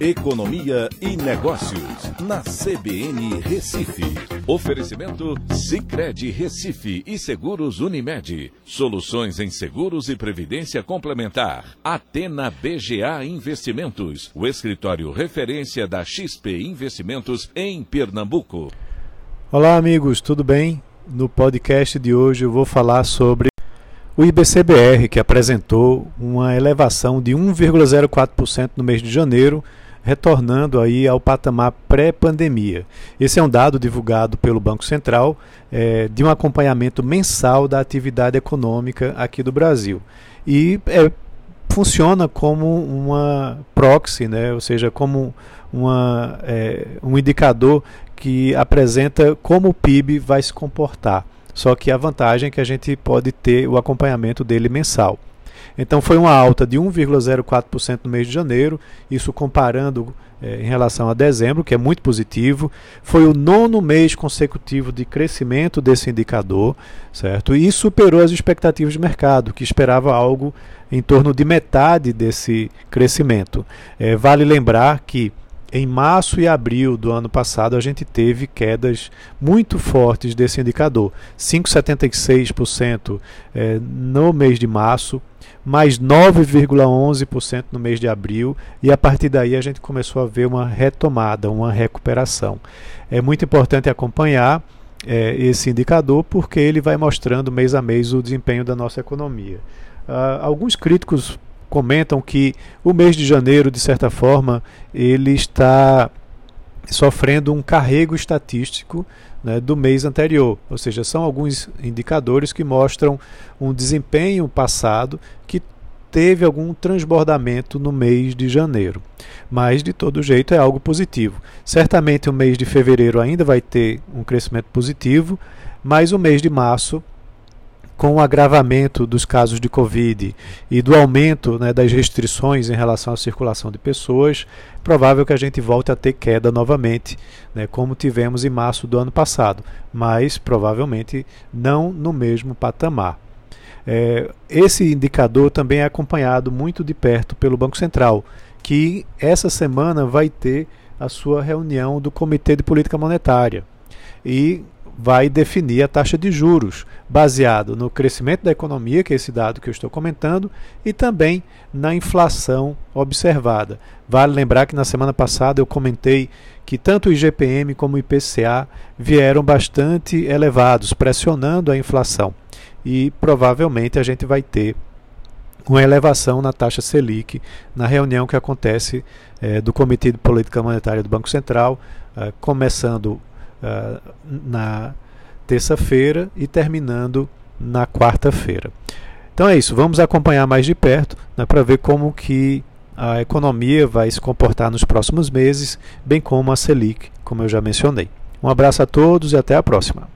Economia e Negócios, na CBN Recife. Oferecimento Cicred Recife e Seguros Unimed. Soluções em seguros e previdência complementar. Atena BGA Investimentos, o escritório referência da XP Investimentos em Pernambuco. Olá, amigos, tudo bem? No podcast de hoje eu vou falar sobre o IBCBR, que apresentou uma elevação de 1,04% no mês de janeiro retornando aí ao patamar pré-pandemia. Esse é um dado divulgado pelo Banco Central é, de um acompanhamento mensal da atividade econômica aqui do Brasil. E é, funciona como uma proxy, né? ou seja, como uma, é, um indicador que apresenta como o PIB vai se comportar. Só que a vantagem é que a gente pode ter o acompanhamento dele mensal. Então foi uma alta de 1,04% no mês de janeiro, isso comparando é, em relação a dezembro, que é muito positivo. Foi o nono mês consecutivo de crescimento desse indicador, certo? E superou as expectativas de mercado, que esperava algo em torno de metade desse crescimento. É, vale lembrar que em março e abril do ano passado, a gente teve quedas muito fortes desse indicador. 5,76% é, no mês de março, mais 9,11% no mês de abril, e a partir daí a gente começou a ver uma retomada, uma recuperação. É muito importante acompanhar é, esse indicador porque ele vai mostrando mês a mês o desempenho da nossa economia. Uh, alguns críticos comentam que o mês de janeiro, de certa forma, ele está sofrendo um carrego estatístico né, do mês anterior. Ou seja, são alguns indicadores que mostram um desempenho passado que teve algum transbordamento no mês de janeiro. Mas, de todo jeito, é algo positivo. Certamente o mês de fevereiro ainda vai ter um crescimento positivo, mas o mês de março com o agravamento dos casos de Covid e do aumento né, das restrições em relação à circulação de pessoas, provável que a gente volte a ter queda novamente, né, como tivemos em março do ano passado, mas provavelmente não no mesmo patamar. É, esse indicador também é acompanhado muito de perto pelo Banco Central, que essa semana vai ter a sua reunião do Comitê de Política Monetária. E vai definir a taxa de juros, baseado no crescimento da economia, que é esse dado que eu estou comentando, e também na inflação observada. Vale lembrar que na semana passada eu comentei que tanto o IGPM como o IPCA vieram bastante elevados, pressionando a inflação. E provavelmente a gente vai ter uma elevação na taxa Selic na reunião que acontece é, do Comitê de Política Monetária do Banco Central, é, começando uh, na terça-feira e terminando na quarta-feira. Então é isso, vamos acompanhar mais de perto né, para ver como que a economia vai se comportar nos próximos meses, bem como a Selic, como eu já mencionei. Um abraço a todos e até a próxima.